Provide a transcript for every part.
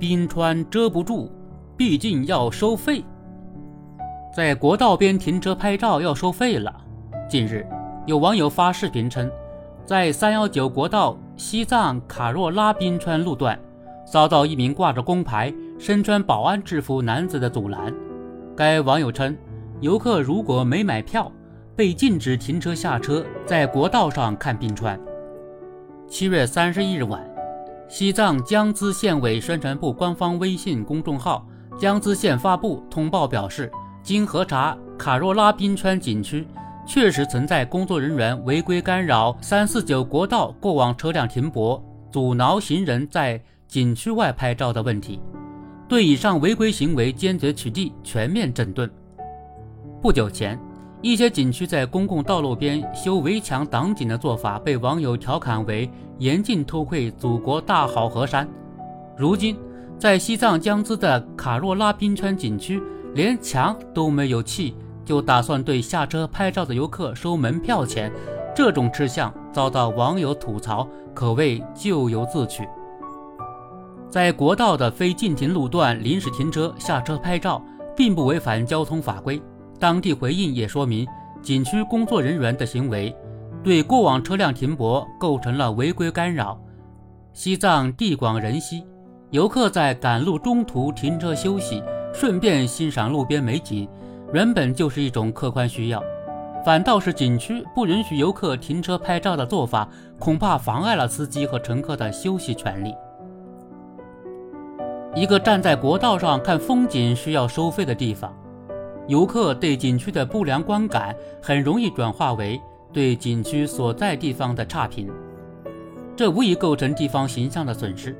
冰川遮不住，毕竟要收费。在国道边停车拍照要收费了。近日，有网友发视频称，在三幺九国道西藏卡若拉冰川路段，遭到一名挂着工牌、身穿保安制服男子的阻拦。该网友称，游客如果没买票，被禁止停车下车，在国道上看冰川。七月三十一日晚，西藏江孜县委宣传部官方微信公众号“江孜县发布通报”表示。经核查，卡若拉冰川景区确实存在工作人员违规干扰三四九国道过往车辆停泊、阻挠行人在景区外拍照的问题，对以上违规行为坚决取缔、全面整顿。不久前，一些景区在公共道路边修围墙挡景的做法被网友调侃为严禁偷窥祖国大好河山。如今，在西藏江孜的卡若拉冰川景区。连墙都没有砌，就打算对下车拍照的游客收门票钱，这种吃相遭到网友吐槽，可谓咎由自取。在国道的非禁停路段临时停车下车拍照，并不违反交通法规。当地回应也说明，景区工作人员的行为对过往车辆停泊构成了违规干扰。西藏地广人稀，游客在赶路中途停车休息。顺便欣赏路边美景，原本就是一种客观需要，反倒是景区不允许游客停车拍照的做法，恐怕妨碍了司机和乘客的休息权利。一个站在国道上看风景需要收费的地方，游客对景区的不良观感很容易转化为对景区所在地方的差评，这无疑构成地方形象的损失。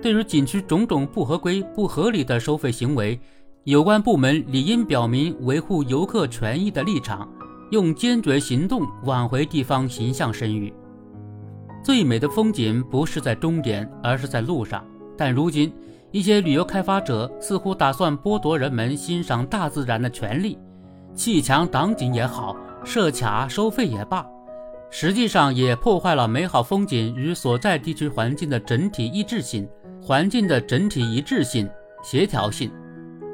对于景区种种不合规、不合理的收费行为，有关部门理应表明维护游客权益的立场，用坚决行动挽回地方形象声誉。最美的风景不是在终点，而是在路上。但如今，一些旅游开发者似乎打算剥夺人们欣赏大自然的权利，砌墙挡景也好，设卡收费也罢。实际上也破坏了美好风景与所在地区环境的整体一致性。环境的整体一致性、协调性，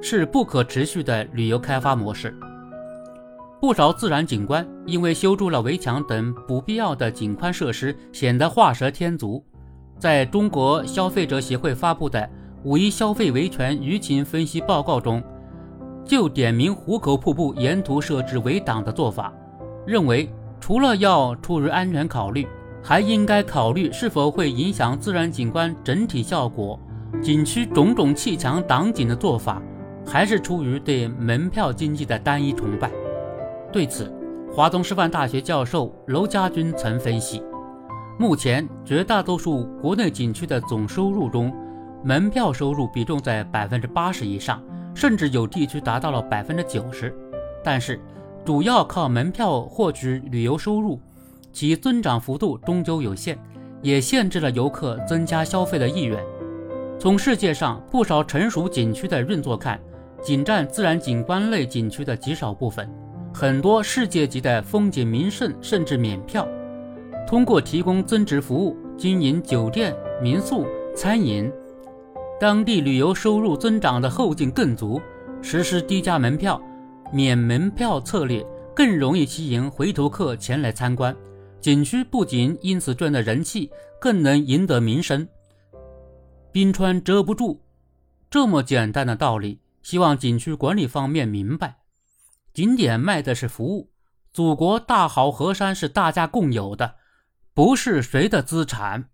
是不可持续的旅游开发模式。不少自然景观因为修筑了围墙等不必要的景观设施，显得画蛇添足。在中国消费者协会发布的《五一消费维权舆情分析报告》中，就点名壶口瀑布沿途设置围挡的做法，认为。除了要出于安全考虑，还应该考虑是否会影响自然景观整体效果。景区种种砌墙挡景的做法，还是出于对门票经济的单一崇拜。对此，华东师范大学教授娄家军曾分析，目前绝大多数国内景区的总收入中，门票收入比重在百分之八十以上，甚至有地区达到了百分之九十。但是，主要靠门票获取旅游收入，其增长幅度终究有限，也限制了游客增加消费的意愿。从世界上不少成熟景区的运作看，仅占自然景观类景区的极少部分。很多世界级的风景名胜甚至免票，通过提供增值服务、经营酒店、民宿、餐饮，当地旅游收入增长的后劲更足。实施低价门票。免门票策略更容易吸引回头客前来参观，景区不仅因此赚得人气，更能赢得名声。冰川遮不住，这么简单的道理，希望景区管理方面明白。景点卖的是服务，祖国大好河山是大家共有的，不是谁的资产。